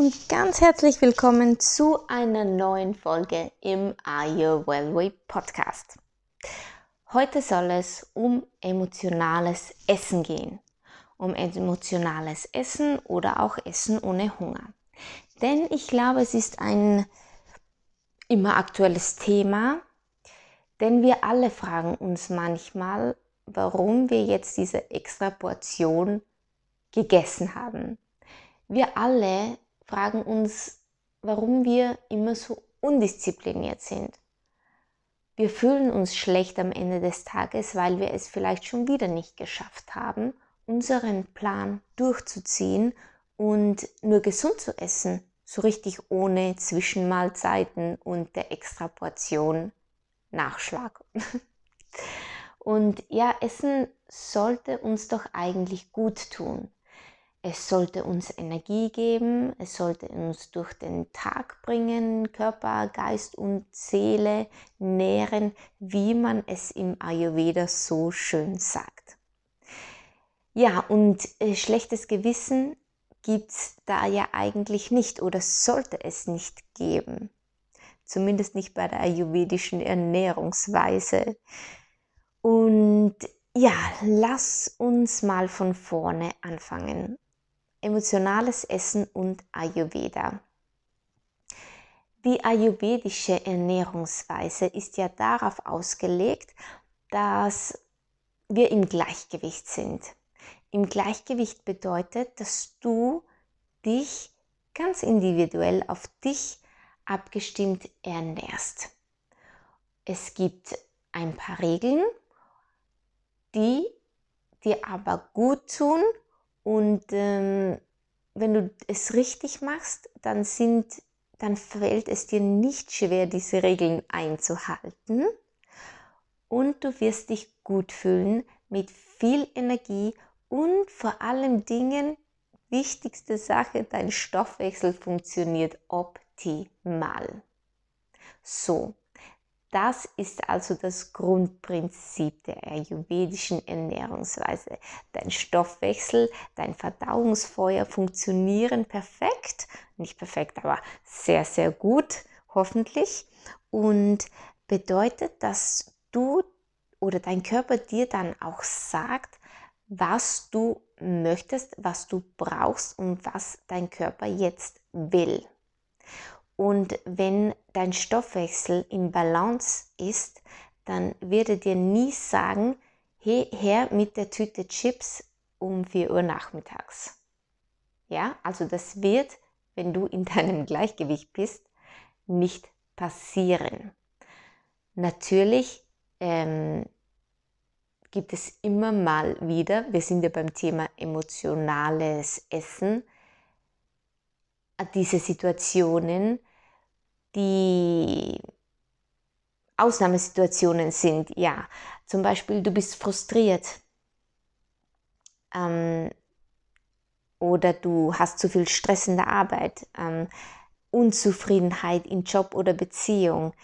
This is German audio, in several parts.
Und ganz herzlich willkommen zu einer neuen Folge im Are Your Wellway Podcast. Heute soll es um emotionales Essen gehen. Um emotionales Essen oder auch Essen ohne Hunger. Denn ich glaube, es ist ein immer aktuelles Thema, denn wir alle fragen uns manchmal, warum wir jetzt diese extra Portion gegessen haben. Wir alle fragen uns, warum wir immer so undiszipliniert sind. Wir fühlen uns schlecht am Ende des Tages, weil wir es vielleicht schon wieder nicht geschafft haben, unseren Plan durchzuziehen und nur gesund zu essen, so richtig ohne Zwischenmahlzeiten und der extra Portion Nachschlag. Und ja, Essen sollte uns doch eigentlich gut tun. Es sollte uns Energie geben, es sollte uns durch den Tag bringen, Körper, Geist und Seele nähren, wie man es im Ayurveda so schön sagt. Ja, und äh, schlechtes Gewissen gibt es da ja eigentlich nicht oder sollte es nicht geben. Zumindest nicht bei der ayurvedischen Ernährungsweise. Und ja, lass uns mal von vorne anfangen emotionales Essen und Ayurveda. Die ayurvedische Ernährungsweise ist ja darauf ausgelegt, dass wir im Gleichgewicht sind. Im Gleichgewicht bedeutet, dass du dich ganz individuell auf dich abgestimmt ernährst. Es gibt ein paar Regeln, die dir aber gut tun und ähm, wenn du es richtig machst, dann sind, dann fällt es dir nicht schwer, diese Regeln einzuhalten. Und du wirst dich gut fühlen mit viel Energie und vor allem Dingen, wichtigste Sache, dein Stoffwechsel funktioniert optimal. So, das ist also das Grundprinzip der ayurvedischen Ernährungsweise. Dein Stoffwechsel, dein Verdauungsfeuer funktionieren perfekt, nicht perfekt, aber sehr, sehr gut, hoffentlich. Und bedeutet, dass du oder dein Körper dir dann auch sagt, was du möchtest, was du brauchst und was dein Körper jetzt will. Und wenn dein Stoffwechsel im Balance ist, dann wird er dir nie sagen, hey, her mit der Tüte Chips um 4 Uhr nachmittags. Ja, also das wird, wenn du in deinem Gleichgewicht bist, nicht passieren. Natürlich ähm, gibt es immer mal wieder, wir sind ja beim Thema emotionales Essen, diese Situationen, die Ausnahmesituationen sind, ja. Zum Beispiel, du bist frustriert ähm, oder du hast zu viel Stress in der Arbeit, ähm, Unzufriedenheit in Job oder Beziehung.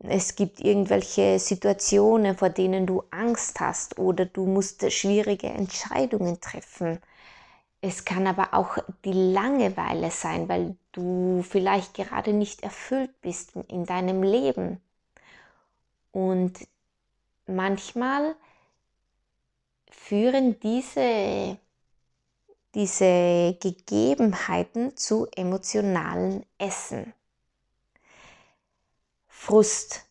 Es gibt irgendwelche Situationen, vor denen du Angst hast oder du musst schwierige Entscheidungen treffen. Es kann aber auch die Langeweile sein, weil du vielleicht gerade nicht erfüllt bist in deinem Leben. Und manchmal führen diese, diese Gegebenheiten zu emotionalen Essen. Frust,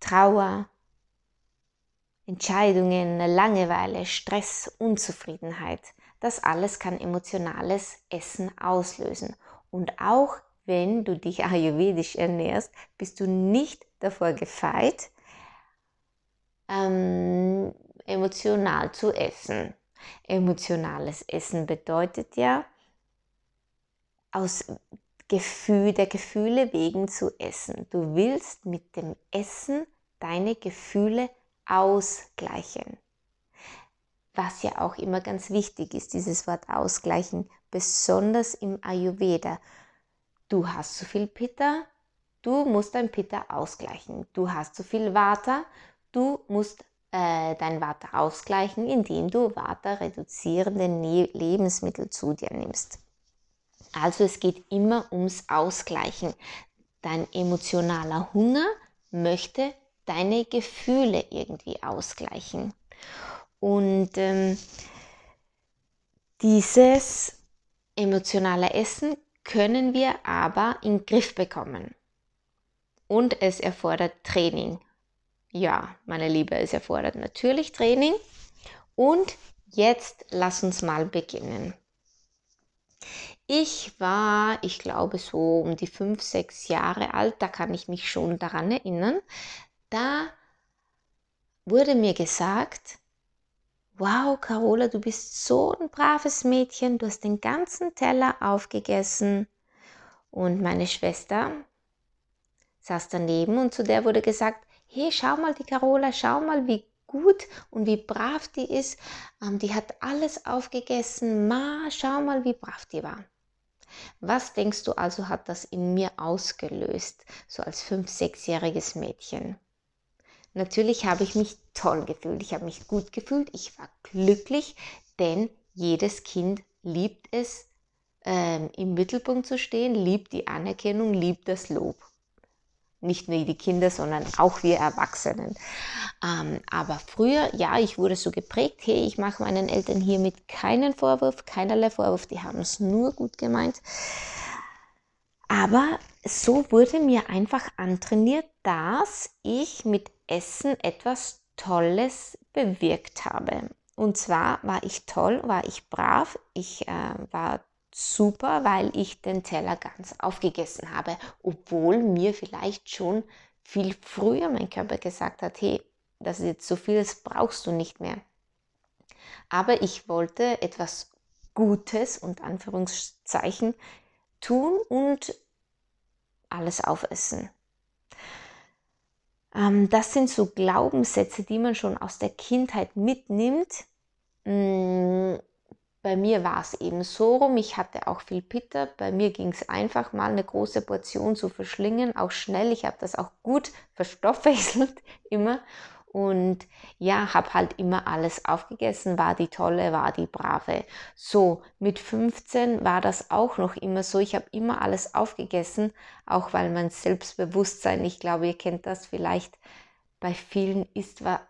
Trauer, Entscheidungen, Langeweile, Stress, Unzufriedenheit. Das alles kann emotionales Essen auslösen. Und auch wenn du dich ayurvedisch ernährst, bist du nicht davor gefeit, ähm, emotional zu essen. Emotionales Essen bedeutet ja, aus Gefühl, der Gefühle wegen zu essen. Du willst mit dem Essen deine Gefühle ausgleichen. Was ja auch immer ganz wichtig ist, dieses Wort ausgleichen, besonders im Ayurveda. Du hast zu viel Pitta, du musst dein Pitta ausgleichen. Du hast zu viel Vata, du musst äh, dein Vata ausgleichen, indem du Vata reduzierende ne Lebensmittel zu dir nimmst. Also es geht immer ums Ausgleichen. Dein emotionaler Hunger möchte deine Gefühle irgendwie ausgleichen. Und ähm, dieses emotionale Essen können wir aber in den Griff bekommen. Und es erfordert Training. Ja, meine Liebe, es erfordert natürlich Training. Und jetzt lass uns mal beginnen. Ich war, ich glaube, so um die fünf, sechs Jahre alt, da kann ich mich schon daran erinnern, da wurde mir gesagt, wow, Carola, du bist so ein braves Mädchen, du hast den ganzen Teller aufgegessen. Und meine Schwester saß daneben und zu der wurde gesagt, hey, schau mal die Carola, schau mal, wie gut und wie brav die ist. Ähm, die hat alles aufgegessen. Ma, schau mal, wie brav die war. Was denkst du also hat das in mir ausgelöst, so als fünf, sechsjähriges Mädchen? Natürlich habe ich mich toll gefühlt, ich habe mich gut gefühlt, ich war glücklich, denn jedes Kind liebt es, ähm, im Mittelpunkt zu stehen, liebt die Anerkennung, liebt das Lob. Nicht nur die Kinder, sondern auch wir Erwachsenen. Ähm, aber früher, ja, ich wurde so geprägt, hey, ich mache meinen Eltern hiermit keinen Vorwurf, keinerlei Vorwurf, die haben es nur gut gemeint. Aber so wurde mir einfach antrainiert, dass ich mit Essen etwas Tolles bewirkt habe. Und zwar war ich toll, war ich brav, ich äh, war super, weil ich den Teller ganz aufgegessen habe, obwohl mir vielleicht schon viel früher mein Körper gesagt hat, hey, das ist jetzt so viel, das brauchst du nicht mehr. Aber ich wollte etwas Gutes und Anführungszeichen tun und alles aufessen. Ähm, das sind so Glaubenssätze, die man schon aus der Kindheit mitnimmt. Mm, bei mir war es eben so rum, ich hatte auch viel Pitter. Bei mir ging es einfach mal eine große Portion zu verschlingen, auch schnell. Ich habe das auch gut verstoffwechselt immer. Und ja, habe halt immer alles aufgegessen, war die tolle, war die brave. So, mit 15 war das auch noch immer so. Ich habe immer alles aufgegessen, auch weil mein Selbstbewusstsein, ich glaube, ihr kennt das vielleicht, bei vielen ist, war,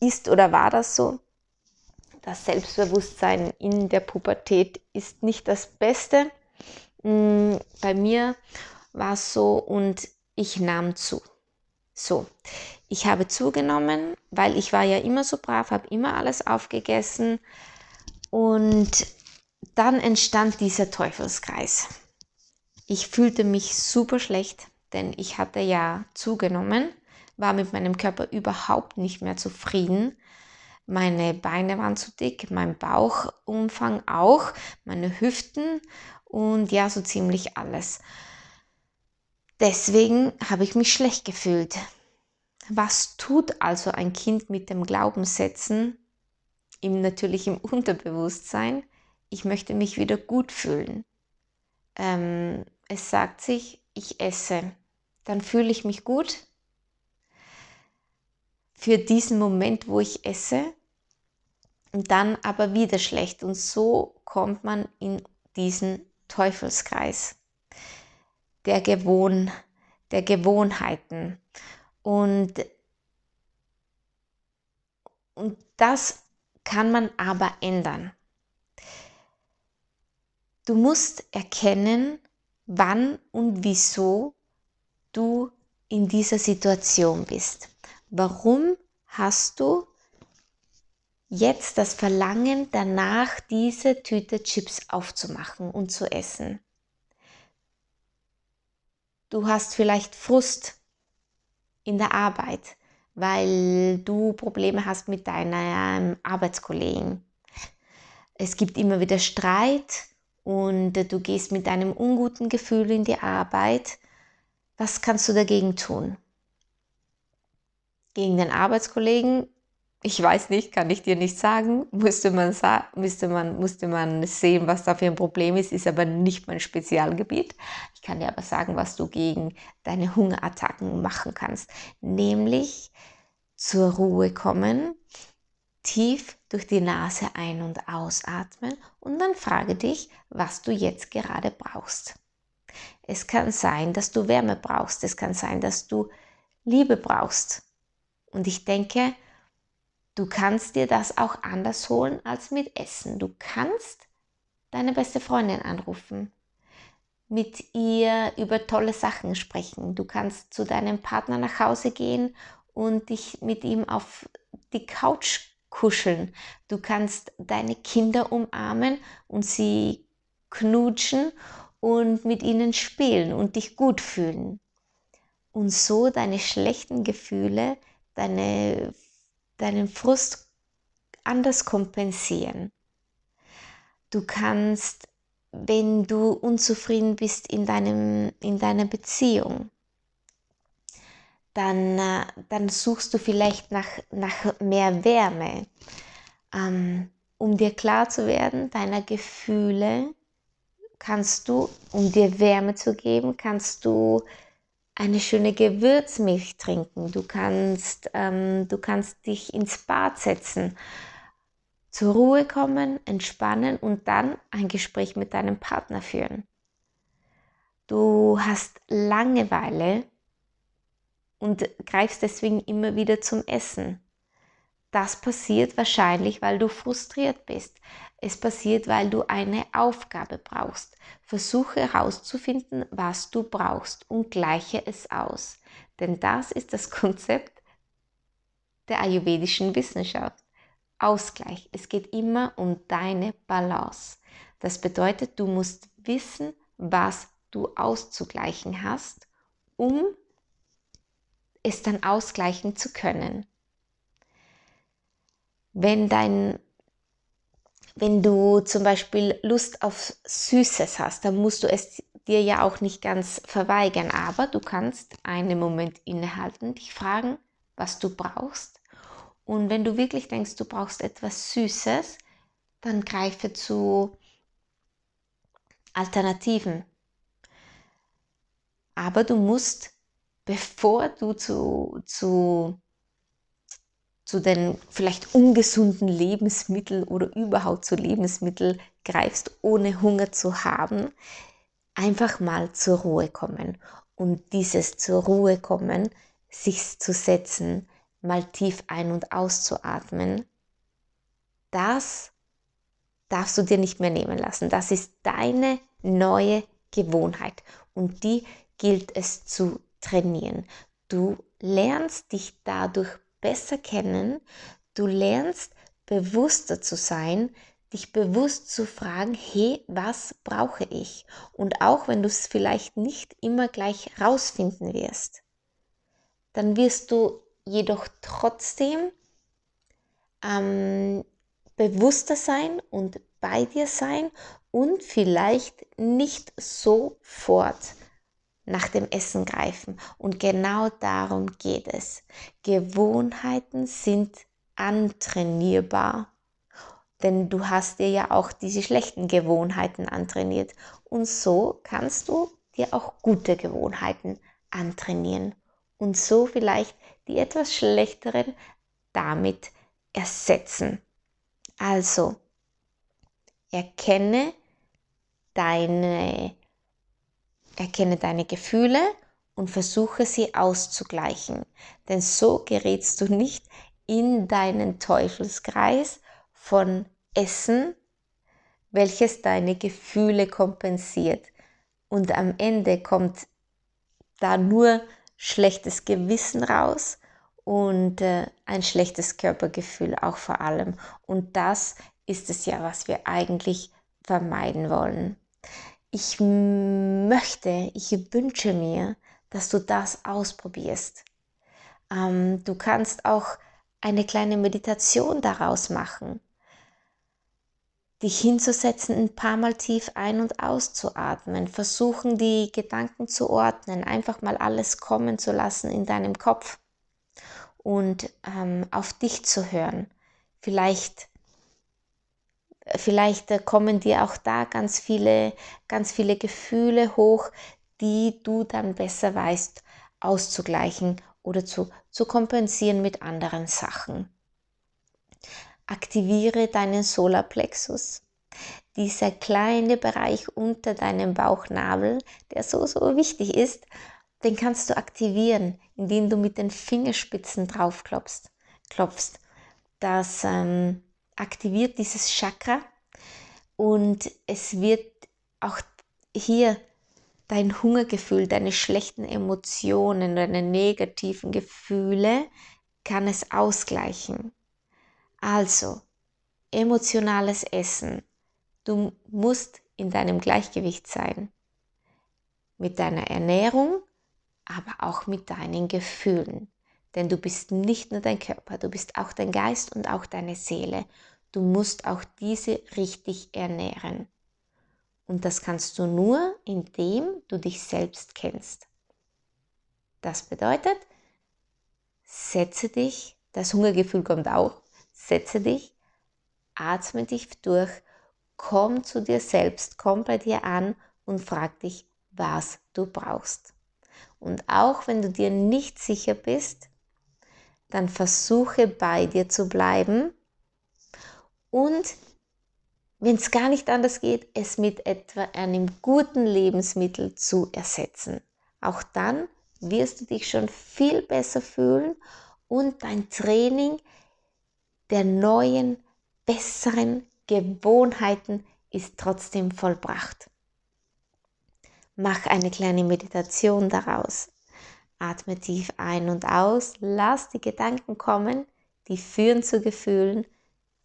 ist oder war das so. Das Selbstbewusstsein in der Pubertät ist nicht das Beste. Mm, bei mir war es so und ich nahm zu. So, ich habe zugenommen, weil ich war ja immer so brav, habe immer alles aufgegessen und dann entstand dieser Teufelskreis. Ich fühlte mich super schlecht, denn ich hatte ja zugenommen, war mit meinem Körper überhaupt nicht mehr zufrieden. Meine Beine waren zu dick, mein Bauchumfang auch, meine Hüften und ja, so ziemlich alles. Deswegen habe ich mich schlecht gefühlt. Was tut also ein Kind mit dem Glaubenssätzen, im natürlich im Unterbewusstsein? Ich möchte mich wieder gut fühlen. Ähm, es sagt sich, ich esse, dann fühle ich mich gut. Für diesen Moment, wo ich esse, und dann aber wieder schlecht. Und so kommt man in diesen Teufelskreis der, Gewohn, der Gewohnheiten. Und, und das kann man aber ändern. Du musst erkennen, wann und wieso du in dieser Situation bist. Warum hast du jetzt das Verlangen danach, diese Tüte Chips aufzumachen und zu essen? Du hast vielleicht Frust in der Arbeit, weil du Probleme hast mit deinem Arbeitskollegen. Es gibt immer wieder Streit und du gehst mit einem unguten Gefühl in die Arbeit. Was kannst du dagegen tun? Gegen den Arbeitskollegen ich weiß nicht, kann ich dir nicht sagen. Müsste man, müsste, man, musste man sehen, was da für ein Problem ist, ist aber nicht mein Spezialgebiet. Ich kann dir aber sagen, was du gegen deine Hungerattacken machen kannst. Nämlich zur Ruhe kommen, tief durch die Nase ein- und ausatmen und dann frage dich, was du jetzt gerade brauchst. Es kann sein, dass du Wärme brauchst. Es kann sein, dass du Liebe brauchst. Und ich denke, Du kannst dir das auch anders holen als mit Essen. Du kannst deine beste Freundin anrufen, mit ihr über tolle Sachen sprechen. Du kannst zu deinem Partner nach Hause gehen und dich mit ihm auf die Couch kuscheln. Du kannst deine Kinder umarmen und sie knutschen und mit ihnen spielen und dich gut fühlen. Und so deine schlechten Gefühle, deine deinen Frust anders kompensieren. Du kannst, wenn du unzufrieden bist in, deinem, in deiner Beziehung, dann, äh, dann suchst du vielleicht nach, nach mehr Wärme, ähm, um dir klar zu werden, deiner Gefühle kannst du, um dir Wärme zu geben, kannst du eine schöne Gewürzmilch trinken, du kannst, ähm, du kannst dich ins Bad setzen, zur Ruhe kommen, entspannen und dann ein Gespräch mit deinem Partner führen. Du hast Langeweile und greifst deswegen immer wieder zum Essen. Das passiert wahrscheinlich, weil du frustriert bist. Es passiert, weil du eine Aufgabe brauchst. Versuche herauszufinden, was du brauchst und gleiche es aus. Denn das ist das Konzept der ayurvedischen Wissenschaft. Ausgleich. Es geht immer um deine Balance. Das bedeutet, du musst wissen, was du auszugleichen hast, um es dann ausgleichen zu können. Wenn dein wenn du zum Beispiel Lust auf Süßes hast, dann musst du es dir ja auch nicht ganz verweigern, aber du kannst einen Moment innehalten, dich fragen, was du brauchst. Und wenn du wirklich denkst, du brauchst etwas Süßes, dann greife zu Alternativen. Aber du musst, bevor du zu, zu zu den vielleicht ungesunden Lebensmitteln oder überhaupt zu Lebensmitteln greifst, ohne Hunger zu haben, einfach mal zur Ruhe kommen. Und dieses zur Ruhe kommen, sich zu setzen, mal tief ein- und auszuatmen, das darfst du dir nicht mehr nehmen lassen. Das ist deine neue Gewohnheit und die gilt es zu trainieren. Du lernst dich dadurch besser kennen, du lernst bewusster zu sein, dich bewusst zu fragen, hey, was brauche ich? Und auch wenn du es vielleicht nicht immer gleich rausfinden wirst, dann wirst du jedoch trotzdem ähm, bewusster sein und bei dir sein und vielleicht nicht sofort nach dem Essen greifen. Und genau darum geht es. Gewohnheiten sind antrainierbar. Denn du hast dir ja auch diese schlechten Gewohnheiten antrainiert. Und so kannst du dir auch gute Gewohnheiten antrainieren. Und so vielleicht die etwas schlechteren damit ersetzen. Also, erkenne deine Erkenne deine Gefühle und versuche sie auszugleichen, denn so gerätst du nicht in deinen Teufelskreis von Essen, welches deine Gefühle kompensiert. Und am Ende kommt da nur schlechtes Gewissen raus und äh, ein schlechtes Körpergefühl auch vor allem. Und das ist es ja, was wir eigentlich vermeiden wollen. Ich möchte, ich wünsche mir, dass du das ausprobierst. Ähm, du kannst auch eine kleine Meditation daraus machen. Dich hinzusetzen, ein paar Mal tief ein- und auszuatmen, versuchen die Gedanken zu ordnen, einfach mal alles kommen zu lassen in deinem Kopf und ähm, auf dich zu hören. Vielleicht, vielleicht äh, kommen dir auch da ganz viele, ganz viele Gefühle hoch, die du dann besser weißt auszugleichen oder zu, zu kompensieren mit anderen Sachen. Aktiviere deinen Solarplexus. Dieser kleine Bereich unter deinem Bauchnabel, der so, so wichtig ist, den kannst du aktivieren, indem du mit den Fingerspitzen drauf klopfst. klopfst. Das ähm, aktiviert dieses Chakra und es wird auch hier dein Hungergefühl, deine schlechten Emotionen, deine negativen Gefühle, kann es ausgleichen. Also, emotionales Essen. Du musst in deinem Gleichgewicht sein. Mit deiner Ernährung, aber auch mit deinen Gefühlen. Denn du bist nicht nur dein Körper, du bist auch dein Geist und auch deine Seele. Du musst auch diese richtig ernähren. Und das kannst du nur, indem du dich selbst kennst. Das bedeutet, setze dich, das Hungergefühl kommt auch, setze dich, atme dich durch, komm zu dir selbst, komm bei dir an und frag dich, was du brauchst. Und auch wenn du dir nicht sicher bist, dann versuche bei dir zu bleiben und wenn es gar nicht anders geht, es mit etwa einem guten Lebensmittel zu ersetzen. Auch dann wirst du dich schon viel besser fühlen und dein Training der neuen, besseren Gewohnheiten ist trotzdem vollbracht. Mach eine kleine Meditation daraus. Atme tief ein und aus, lass die Gedanken kommen, die führen zu Gefühlen,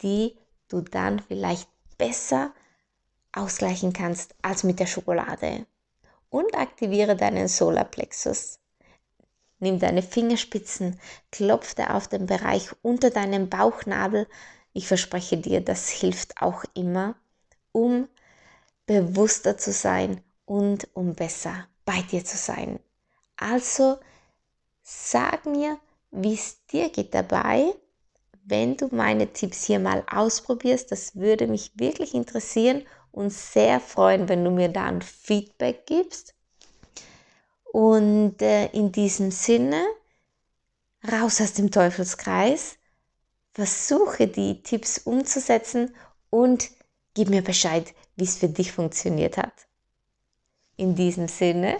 die du dann vielleicht besser ausgleichen kannst als mit der Schokolade. Und aktiviere deinen Solarplexus. Nimm deine Fingerspitzen, klopfe auf den Bereich unter deinem Bauchnabel. Ich verspreche dir, das hilft auch immer, um bewusster zu sein und um besser bei dir zu sein. Also sag mir, wie es dir geht dabei wenn du meine Tipps hier mal ausprobierst. Das würde mich wirklich interessieren und sehr freuen, wenn du mir da ein Feedback gibst. Und äh, in diesem Sinne, raus aus dem Teufelskreis, versuche die Tipps umzusetzen und gib mir Bescheid, wie es für dich funktioniert hat. In diesem Sinne,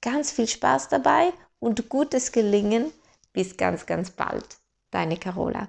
ganz viel Spaß dabei und gutes Gelingen. Bis ganz, ganz bald. Deine Carola.